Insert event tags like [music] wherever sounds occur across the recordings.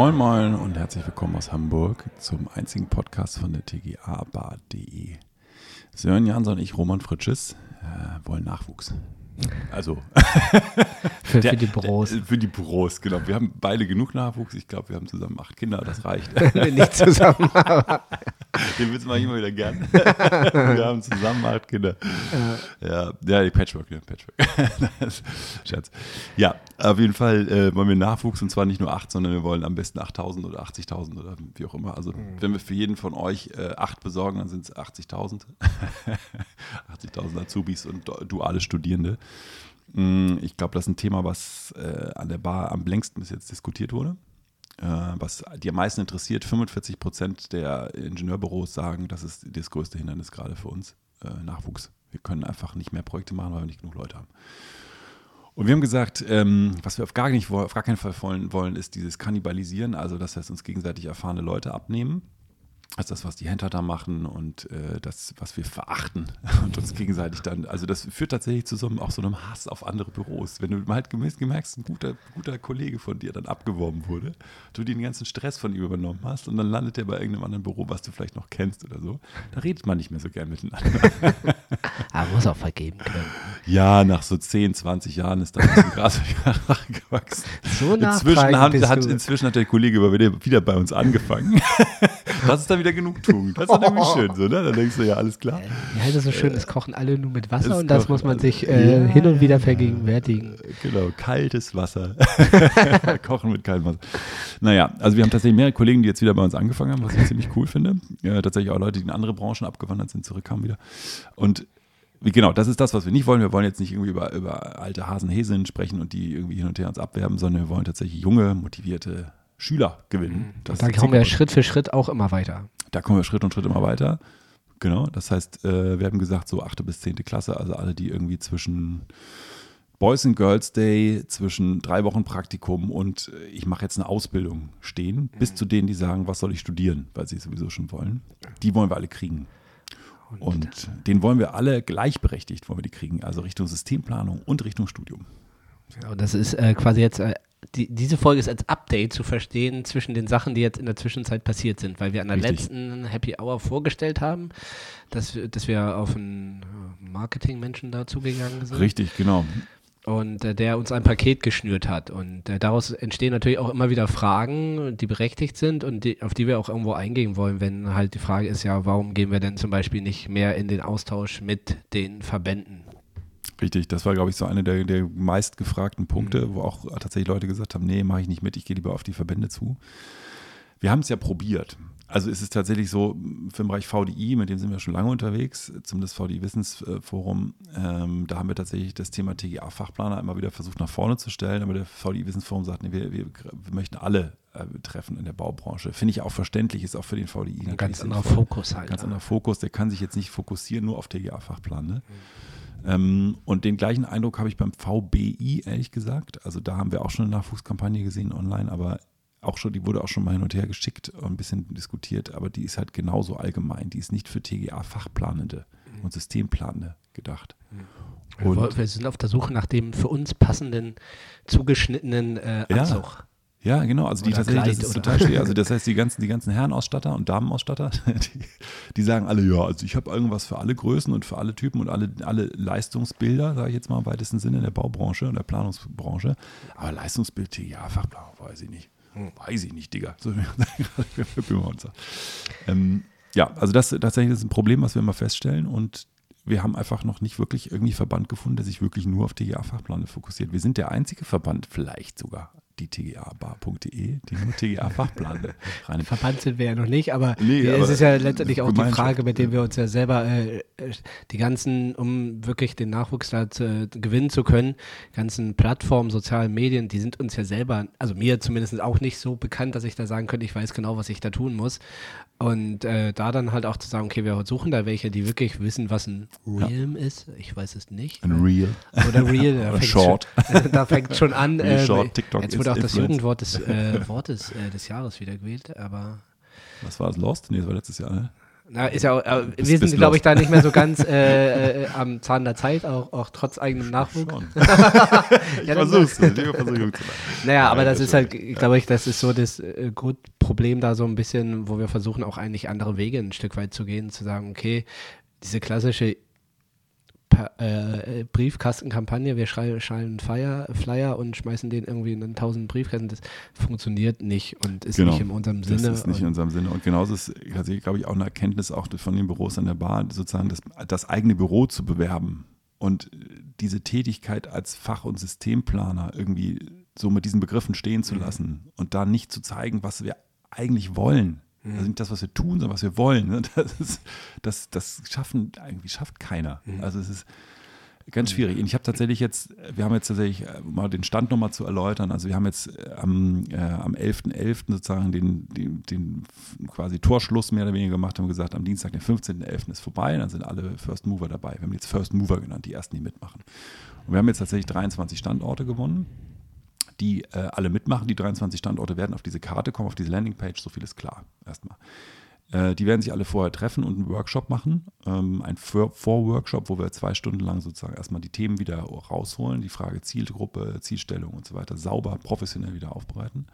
Moin Moin und herzlich willkommen aus Hamburg zum einzigen Podcast von der TGA-Bar.de. Sören Jansson und ich, Roman Fritsches, äh, wollen Nachwuchs. Also [laughs] für, der, für, die Büros. Der, für die Büros, genau. Wir haben beide genug Nachwuchs. Ich glaube, wir haben zusammen acht Kinder, das reicht. [laughs] Nicht zusammen, aber. [laughs] Den willst du mal immer wieder gern. [laughs] wir haben zusammen acht Kinder. Ja, ja, die Patchwork, ja, Patchwork. [laughs] Scherz. Ja, auf jeden Fall äh, wollen wir Nachwuchs und zwar nicht nur acht, sondern wir wollen am besten 8000 oder 80.000 oder wie auch immer. Also, mhm. wenn wir für jeden von euch äh, acht besorgen, dann sind es 80.000. 80.000 Azubis und duale Studierende. Mm, ich glaube, das ist ein Thema, was äh, an der Bar am längsten bis jetzt diskutiert wurde. Äh, was die am meisten interessiert, 45 Prozent der Ingenieurbüros sagen, das ist das größte Hindernis gerade für uns, äh, Nachwuchs. Wir können einfach nicht mehr Projekte machen, weil wir nicht genug Leute haben. Und wir haben gesagt, ähm, was wir auf gar, nicht, auf gar keinen Fall wollen, wollen, ist dieses Kannibalisieren, also dass wir uns gegenseitig erfahrene Leute abnehmen als das, was die Handhatter machen und äh, das, was wir verachten [laughs] und uns gegenseitig dann, also das führt tatsächlich zu so einem, auch so einem Hass auf andere Büros. Wenn du halt gemerkst, ein guter, guter Kollege von dir dann abgeworben wurde, du den ganzen Stress von ihm übernommen hast und dann landet er bei irgendeinem anderen Büro, was du vielleicht noch kennst oder so, da redet man nicht mehr so gern miteinander. [laughs] Aber muss auch vergeben können. Ja, nach so 10, 20 Jahren ist da ein [laughs] Gras gewachsen. So inzwischen hat, hat, inzwischen hat der Kollege wieder bei uns angefangen. [laughs] Das ist dann wieder Genugtuung. Das ist dann irgendwie schön so, ne? Dann denkst du, ja, alles klar. Ja, das ist so schön, es kochen alle nur mit Wasser und das muss man sich äh, ja, hin und wieder vergegenwärtigen. Genau, kaltes Wasser. [laughs] kochen mit kaltem Wasser. Naja, also wir haben tatsächlich mehrere Kollegen, die jetzt wieder bei uns angefangen haben, was ich ziemlich cool finde. Ja, tatsächlich auch Leute, die in andere Branchen abgewandert sind, zurückkamen wieder. Und genau, das ist das, was wir nicht wollen. Wir wollen jetzt nicht irgendwie über, über alte Hasenhäseln sprechen und die irgendwie hin und her uns abwerben, sondern wir wollen tatsächlich junge, motivierte Schüler gewinnen. Mhm. Da kommen wir Schritt für Schritt auch immer weiter. Da kommen wir Schritt und Schritt immer weiter. Genau, das heißt, äh, wir haben gesagt, so 8. bis 10. Klasse, also alle, die irgendwie zwischen Boys and Girls Day, zwischen drei Wochen Praktikum und äh, ich mache jetzt eine Ausbildung stehen, mhm. bis zu denen, die sagen, was soll ich studieren, weil sie es sowieso schon wollen. Die wollen wir alle kriegen. Und, und den wollen wir alle gleichberechtigt, wollen wir die kriegen, also Richtung Systemplanung und Richtung Studium. Genau, das ist äh, quasi jetzt äh, die, diese Folge ist als Update zu verstehen zwischen den Sachen, die jetzt in der Zwischenzeit passiert sind, weil wir an der Richtig. letzten Happy Hour vorgestellt haben, dass, dass wir auf einen äh, Marketingmenschen dazugegangen sind. Richtig, genau. Und äh, der uns ein Paket geschnürt hat. Und äh, daraus entstehen natürlich auch immer wieder Fragen, die berechtigt sind und die, auf die wir auch irgendwo eingehen wollen, wenn halt die Frage ist, ja, warum gehen wir denn zum Beispiel nicht mehr in den Austausch mit den Verbänden? Richtig, das war, glaube ich, so einer der, der meistgefragten Punkte, mhm. wo auch tatsächlich Leute gesagt haben, nee, mache ich nicht mit, ich gehe lieber auf die Verbände zu. Wir haben es ja probiert. Also ist es tatsächlich so, für den Bereich VDI, mit dem sind wir schon lange unterwegs, zumindest VDI Wissensforum, ähm, da haben wir tatsächlich das Thema TGA-Fachplaner immer wieder versucht nach vorne zu stellen, aber der VDI Wissensforum sagt, nee, wir, wir, wir möchten alle äh, treffen in der Baubranche. Finde ich auch verständlich, ist auch für den VDI ein ganz anderer Fokus halt. Ganz ja. anderer Fokus, der kann sich jetzt nicht fokussieren nur auf TGA-Fachplan. Ne? Mhm. Ähm, und den gleichen Eindruck habe ich beim VBI, ehrlich gesagt. Also da haben wir auch schon eine Nachwuchskampagne gesehen online, aber auch schon, die wurde auch schon mal hin und her geschickt und ein bisschen diskutiert, aber die ist halt genauso allgemein. Die ist nicht für TGA-Fachplanende mhm. und Systemplanende gedacht. Mhm. Und wir sind auf der Suche nach dem für uns passenden, zugeschnittenen äh, Anzug. Ja. Ja, genau. Also die tatsächlich, Kleid, das ist total schwer. [laughs] Also das heißt, die ganzen, die ganzen Herrenausstatter und Damenausstatter, [laughs] die, die sagen alle, ja, also ich habe irgendwas für alle Größen und für alle Typen und alle, alle Leistungsbilder, sage ich jetzt mal im weitesten Sinne in der Baubranche und der Planungsbranche. Aber Leistungsbild, ja, Fachplanung, weiß ich nicht. Hm, weiß ich nicht, Digga. [laughs] Ähm, ja, also das tatsächlich ist ein Problem, was wir immer feststellen und wir haben einfach noch nicht wirklich irgendwie Verband gefunden, der sich wirklich nur auf TGA-Fachpläne fokussiert. Wir sind der einzige Verband, vielleicht sogar die tgabar.de, die nur TGA-Fachpläne [laughs] rein. Verbannt sind wir ja noch nicht, aber, nee, aber es ist ja letztendlich auch die Frage, mit der wir uns ja selber äh, die ganzen, um wirklich den Nachwuchs da zu, gewinnen zu können, ganzen Plattformen, sozialen Medien, die sind uns ja selber, also mir zumindest auch nicht so bekannt, dass ich da sagen könnte, ich weiß genau, was ich da tun muss. Und äh, da dann halt auch zu sagen, okay, wir suchen da welche, die wirklich wissen, was ein Realm ja. ist. Ich weiß es nicht. Ein Real. Oder Real. [laughs] Oder Short. Schon, [laughs] da fängt schon an. Äh, Short, TikTok jetzt wurde auch das Jugendwort des, äh, [laughs] Wortes äh, des Jahres wieder gewählt, aber. Was war das? Lost? Nee, das war letztes Jahr, ne? Na, ist ja auch, äh, wir sind, glaube ich, da nicht mehr so ganz [laughs] äh, äh, am Zahn der Zeit, auch, auch trotz eigenem Nachwuchs. [laughs] ich ja, versuch's. versuch naja, aber das ist halt, glaube ich, das ist so das äh, Grundproblem da so ein bisschen, wo wir versuchen auch eigentlich andere Wege ein Stück weit zu gehen, zu sagen, okay, diese klassische äh, Briefkastenkampagne, wir schreiben Flyer, Flyer und schmeißen den irgendwie in 1000 Briefkästen, das funktioniert nicht und ist genau. nicht in unserem Sinne. Das ist nicht in unserem Sinne. Und genauso ist, glaube ich, auch eine Erkenntnis auch von den Büros an der Bar, sozusagen das, das eigene Büro zu bewerben und diese Tätigkeit als Fach- und Systemplaner irgendwie so mit diesen Begriffen stehen zu mhm. lassen und da nicht zu zeigen, was wir eigentlich wollen. Mhm. Also nicht das, was wir tun, sondern was wir wollen. Ne? [laughs] Das, ist, das, das schaffen, irgendwie schafft keiner. Mhm. Also es ist ganz schwierig. Und ich habe tatsächlich jetzt, wir haben jetzt tatsächlich, äh, mal den Stand nochmal zu erläutern, also wir haben jetzt äh, am, äh, am 11.11. .11. sozusagen den, den, den, quasi Torschluss mehr oder weniger gemacht, haben gesagt, am Dienstag, den 15.11. ist vorbei, dann sind alle First Mover dabei. Wir haben jetzt First Mover genannt, die ersten, die mitmachen. Und wir haben jetzt tatsächlich 23 Standorte gewonnen die äh, alle mitmachen. Die 23 Standorte werden auf diese Karte kommen, auf diese Landingpage, so viel ist klar erstmal. Äh, die werden sich alle vorher treffen und einen Workshop machen, ähm, ein Vorworkshop, wo wir zwei Stunden lang sozusagen erstmal die Themen wieder rausholen, die Frage Zielgruppe, Zielstellung und so weiter sauber, professionell wieder aufbereiten.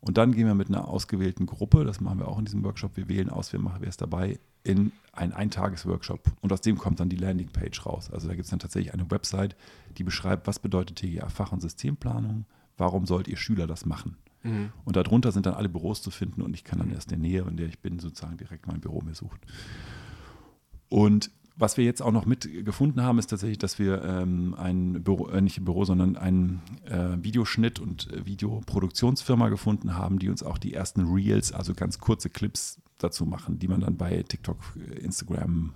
Und dann gehen wir mit einer ausgewählten Gruppe, das machen wir auch in diesem Workshop, wir wählen aus, wer, ist dabei, in einen Eintages-Workshop. Und aus dem kommt dann die Landingpage raus. Also da gibt es dann tatsächlich eine Website, die beschreibt, was bedeutet TGA Fach- und Systemplanung, warum sollt ihr Schüler das machen? Mhm. Und darunter sind dann alle Büros zu finden und ich kann dann mhm. erst in der Nähe, in der ich bin, sozusagen direkt mein Büro mir suchen. Und was wir jetzt auch noch mitgefunden haben, ist tatsächlich, dass wir ähm, ein Büro, äh, nicht ein Büro, sondern einen äh, Videoschnitt- und äh, Videoproduktionsfirma gefunden haben, die uns auch die ersten Reels, also ganz kurze Clips dazu machen, die man dann bei TikTok, Instagram,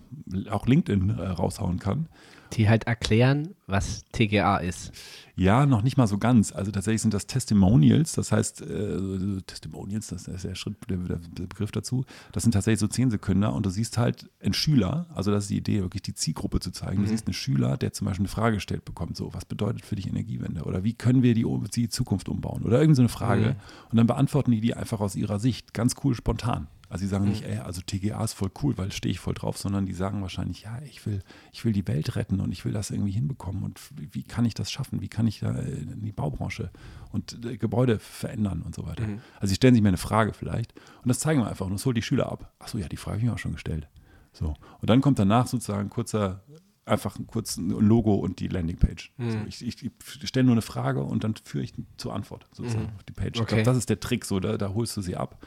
auch LinkedIn äh, raushauen kann. Die halt erklären, was TGA ist. Ja, noch nicht mal so ganz. Also tatsächlich sind das Testimonials, das heißt, äh, Testimonials, das ist der Schritt, der, der, Begriff dazu. Das sind tatsächlich so zehn Sekunden und du siehst halt einen Schüler, also das ist die Idee, wirklich die Zielgruppe zu zeigen. Mhm. Du siehst einen Schüler, der zum Beispiel eine Frage gestellt bekommt, so, was bedeutet für dich Energiewende? Oder wie können wir die, die Zukunft umbauen? Oder irgendeine so eine Frage. Mhm. Und dann beantworten die die einfach aus ihrer Sicht, ganz cool, spontan. Also sie sagen mhm. nicht, ey, also TGA ist voll cool, weil stehe ich voll drauf, sondern die sagen wahrscheinlich, ja, ich will, ich will die Welt retten und ich will das irgendwie hinbekommen und wie kann ich das schaffen? Wie kann ich da in die Baubranche und äh, Gebäude verändern und so weiter? Mhm. Also sie stellen sich mir eine Frage vielleicht und das zeigen wir einfach und das holt die Schüler ab. Achso, ja, die Frage habe ich mir auch schon gestellt. So. Und dann kommt danach sozusagen kurzer, einfach ein kurzes Logo und die Landingpage. Mhm. So, ich, ich, ich stelle nur eine Frage und dann führe ich zur Antwort sozusagen mhm. auf die Page. Okay. Ich glaube, das ist der Trick, so, da, da holst du sie ab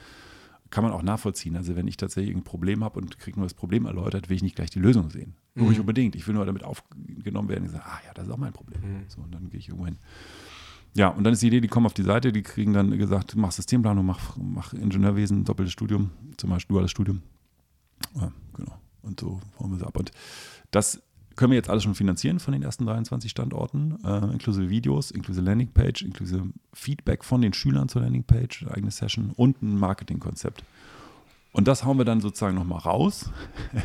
kann man auch nachvollziehen. Also wenn ich tatsächlich ein Problem habe und kriege nur das Problem erläutert, will ich nicht gleich die Lösung sehen. Mhm. Nur nicht unbedingt. Ich will nur damit aufgenommen werden und sagen, ah ja, das ist auch mein Problem. Mhm. So, und dann gehe ich irgendwo hin. Ja, und dann ist die Idee, die kommen auf die Seite, die kriegen dann gesagt, mach Systemplanung, mach, mach Ingenieurwesen, doppeltes Studium, zum Beispiel duales Studium. Ja, genau. Und so wollen wir es ab. Und das können wir jetzt alles schon finanzieren von den ersten 23 Standorten, äh, inklusive Videos, inklusive Landingpage, inklusive Feedback von den Schülern zur Landingpage, eigene Session und ein Marketingkonzept. Und das hauen wir dann sozusagen nochmal raus. [laughs]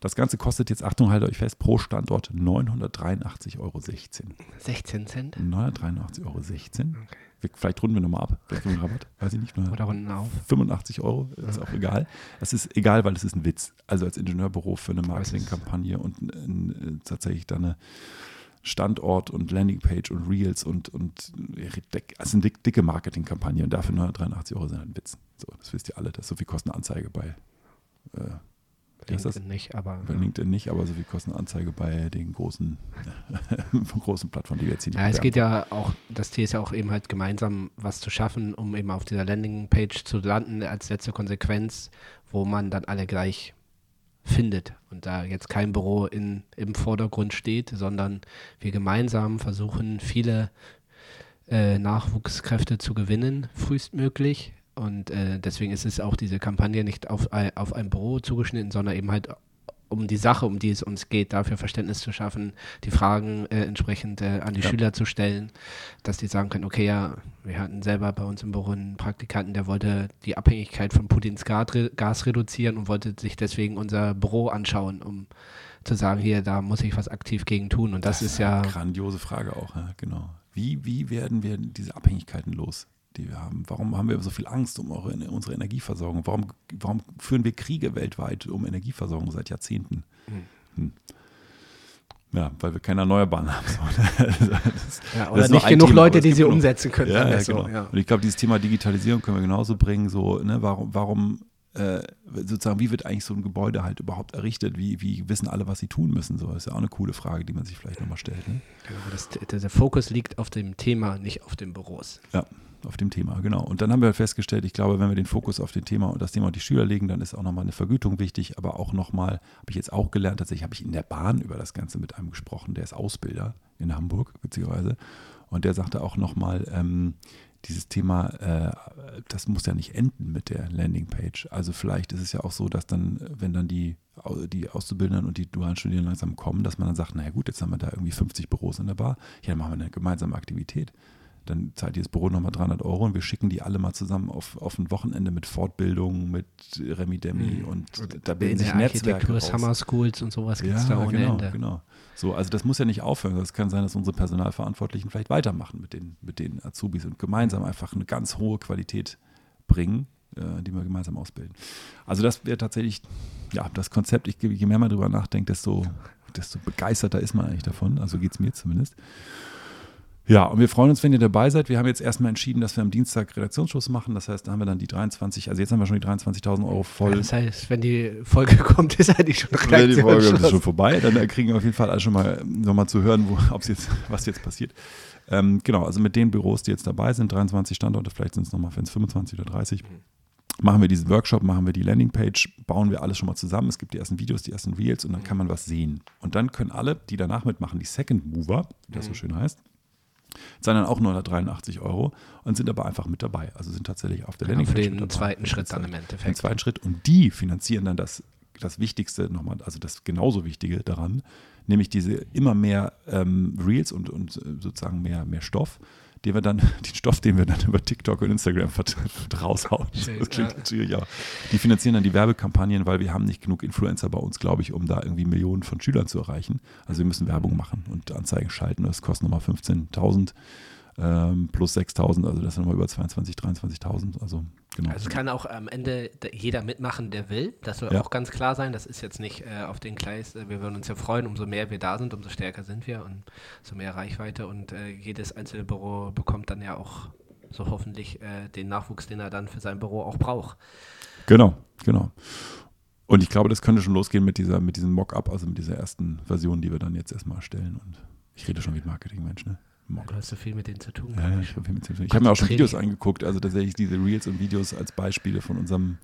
Das Ganze kostet jetzt, Achtung, haltet euch fest, pro Standort 983,16 Euro. 16 Cent? 983,16 Euro. Okay. Vielleicht runden wir nochmal ab. Vielleicht Rabatt, weiß ich nicht. Oder runden auf. 85 Euro, ist auch egal. Es ist egal, weil es ist ein Witz. Also als Ingenieurbüro für eine Marketingkampagne und ein, tatsächlich dann eine Standort und Landingpage und Reels und, und also eine dicke Marketingkampagne und dafür 983 Euro sind halt ein Witz. So, das wisst ihr alle, das so viel kostet eine Anzeige bei äh, LinkedIn nicht, aber. Bei LinkedIn nicht, aber so viel kostet eine Anzeige bei den großen, [laughs] großen Plattformen, die wir jetzt hier nicht Ja, es geht ja auch, das Ziel ist ja auch eben halt gemeinsam was zu schaffen, um eben auf dieser Landingpage zu landen, als letzte Konsequenz, wo man dann alle gleich findet und da jetzt kein Büro in, im Vordergrund steht, sondern wir gemeinsam versuchen, viele äh, Nachwuchskräfte zu gewinnen, frühestmöglich. Und äh, deswegen ist es auch diese Kampagne nicht auf, auf ein Büro zugeschnitten, sondern eben halt um die Sache, um die es uns geht, dafür Verständnis zu schaffen, die Fragen äh, entsprechend äh, an die ja. Schüler zu stellen, dass die sagen können, okay, ja, wir hatten selber bei uns im Büro einen Praktikanten, der wollte die Abhängigkeit von Putins Gas reduzieren und wollte sich deswegen unser Büro anschauen, um zu sagen, hier, da muss ich was aktiv gegen tun. Und das, das ist ja. Eine grandiose Frage auch, ja, genau. Wie, wie werden wir diese Abhängigkeiten los? Die wir haben? Warum haben wir so viel Angst um unsere Energieversorgung? Warum, warum führen wir Kriege weltweit um Energieversorgung seit Jahrzehnten? Hm. Hm. Ja, weil wir keine Erneuerbaren haben. [laughs] ja, oder nicht genug Thema, Leute, die sie umsetzen können. Ja, ja, genau. ja. Und ich glaube, dieses Thema Digitalisierung können wir genauso bringen. So, ne, warum, warum äh, sozusagen, wie wird eigentlich so ein Gebäude halt überhaupt errichtet? Wie, wie wissen alle, was sie tun müssen? So, das ist ja auch eine coole Frage, die man sich vielleicht nochmal stellt. Ne? Genau, das, der Fokus liegt auf dem Thema, nicht auf den Büros. Ja, auf dem Thema, genau. Und dann haben wir halt festgestellt, ich glaube, wenn wir den Fokus auf den Thema und das Thema und die Schüler legen, dann ist auch nochmal eine Vergütung wichtig, aber auch nochmal, habe ich jetzt auch gelernt, tatsächlich habe ich in der Bahn über das Ganze mit einem gesprochen, der ist Ausbilder in Hamburg, witzigerweise. Und der sagte auch nochmal, ähm, dieses Thema, äh, das muss ja nicht enden mit der Landingpage. Also vielleicht ist es ja auch so, dass dann, wenn dann die, die Auszubildenden und die dualen Studierenden langsam kommen, dass man dann sagt, naja gut, jetzt haben wir da irgendwie 50 Büros in der Bar, ja, dann machen wir eine gemeinsame Aktivität dann zahlt dieses Büro nochmal 300 Euro und wir schicken die alle mal zusammen auf, auf ein Wochenende mit Fortbildung, mit Remi Demi mhm. und, und da bilden sich Netzwerke raus. Summer Schools und sowas gibt es ja, da ohne genau, Ende. genau. So, also das muss ja nicht aufhören. Es kann sein, dass unsere Personalverantwortlichen vielleicht weitermachen mit den, mit den Azubis und gemeinsam einfach eine ganz hohe Qualität bringen, äh, die wir gemeinsam ausbilden. Also das wäre tatsächlich, ja, das Konzept, ich, je mehr man darüber nachdenkt, desto, desto begeisterter ist man eigentlich davon. Also geht es mir zumindest. Ja, und wir freuen uns, wenn ihr dabei seid. Wir haben jetzt erstmal entschieden, dass wir am Dienstag Redaktionsschluss machen. Das heißt, da haben wir dann die 23, also jetzt haben wir schon die 23.000 Euro voll. das heißt, wenn die Folge [laughs] kommt, ist eigentlich schon Redaktionsschluss. Wenn die Folge ist schon vorbei, dann kriegen wir auf jeden Fall alle schon mal nochmal zu hören, wo, [laughs] ob's jetzt, was jetzt passiert. Ähm, genau, also mit den Büros, die jetzt dabei sind, 23 Standorte, vielleicht sind es nochmal, wenn es 25 oder 30, machen wir diesen Workshop, machen wir die Landingpage, bauen wir alles schon mal zusammen. Es gibt die ersten Videos, die ersten Reels und dann kann man was sehen. Und dann können alle, die danach mitmachen, die Second Mover, wie das so schön heißt, zahlen dann auch 983 Euro und sind aber einfach mit dabei. Also sind tatsächlich auf der Landingpage. Für den zweiten Schritt dann im Endeffekt. Den zweiten Schritt. Und die finanzieren dann das, das Wichtigste nochmal, also das genauso Wichtige daran, nämlich diese immer mehr ähm, Reels und, und äh, sozusagen mehr, mehr Stoff den wir dann, [laughs] den Stoff, den wir dann über TikTok und Instagram raushauen. Das klingt natürlich auch. Die finanzieren dann die Werbekampagnen, weil wir haben nicht genug Influencer bei uns, glaube ich, um da irgendwie Millionen von Schülern zu erreichen. Also wir müssen Werbung machen und Anzeigen schalten. Das kostet nochmal 15.000 ähm, plus 6.000, also das sind nochmal über 22.000, 23.000. Also, genau. also kann auch am Ende jeder mitmachen, der will. Das soll ja. auch ganz klar sein. Das ist jetzt nicht äh, auf den Gleis. Äh, wir würden uns ja freuen, umso mehr wir da sind, umso stärker sind wir und so mehr Reichweite. Und äh, jedes einzelne Büro bekommt dann ja auch so hoffentlich äh, den Nachwuchs, den er dann für sein Büro auch braucht. Genau, genau. Und ich glaube, das könnte schon losgehen mit dieser, mit diesem Mock-up, also mit dieser ersten Version, die wir dann jetzt erstmal erstellen. Und ich rede schon wie Marketingmensch, ne? Du hast so viel mit denen zu tun. Ja, ja ich habe hab mir auch schon Videos angeguckt, also tatsächlich diese Reels und Videos als Beispiele von unserem,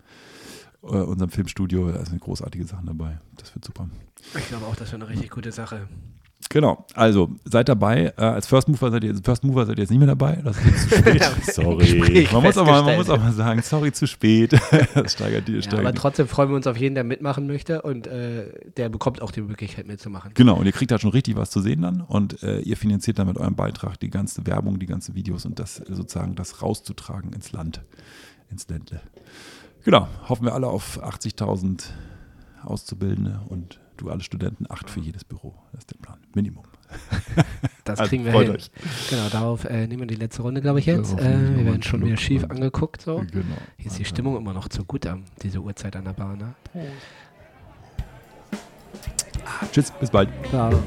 äh, unserem Filmstudio. Da sind großartige Sachen dabei. Das wird super. Ich glaube auch, das wäre eine richtig gute Sache. Genau, also seid dabei. Äh, als First Mover seid ihr First Mover seid ihr jetzt nicht mehr dabei. Das ist zu spät. [laughs] sorry. Man muss, aber, man muss auch mal sagen, sorry, zu spät. [laughs] das steigert die, steigert ja, aber trotzdem freuen wir uns auf jeden, der mitmachen möchte und äh, der bekommt auch die Möglichkeit mitzumachen. Genau, und ihr kriegt da schon richtig was zu sehen dann und äh, ihr finanziert dann mit eurem Beitrag die ganze Werbung, die ganzen Videos und das sozusagen das rauszutragen ins Land, ins Ländle. Genau, hoffen wir alle auf 80.000 Auszubildende und duale Studenten, acht für jedes Büro. Das ist der Plan. Minimum. [laughs] Das also kriegen wir hin. Euch. Genau, darauf äh, nehmen wir die letzte Runde, glaube ich, jetzt. Äh, wir werden schon wieder schief angeguckt. So. Genau. Hier ist die Stimmung immer noch zu gut an diese Uhrzeit an der Bahn. Ne? Ah, tschüss, bis bald. Ciao.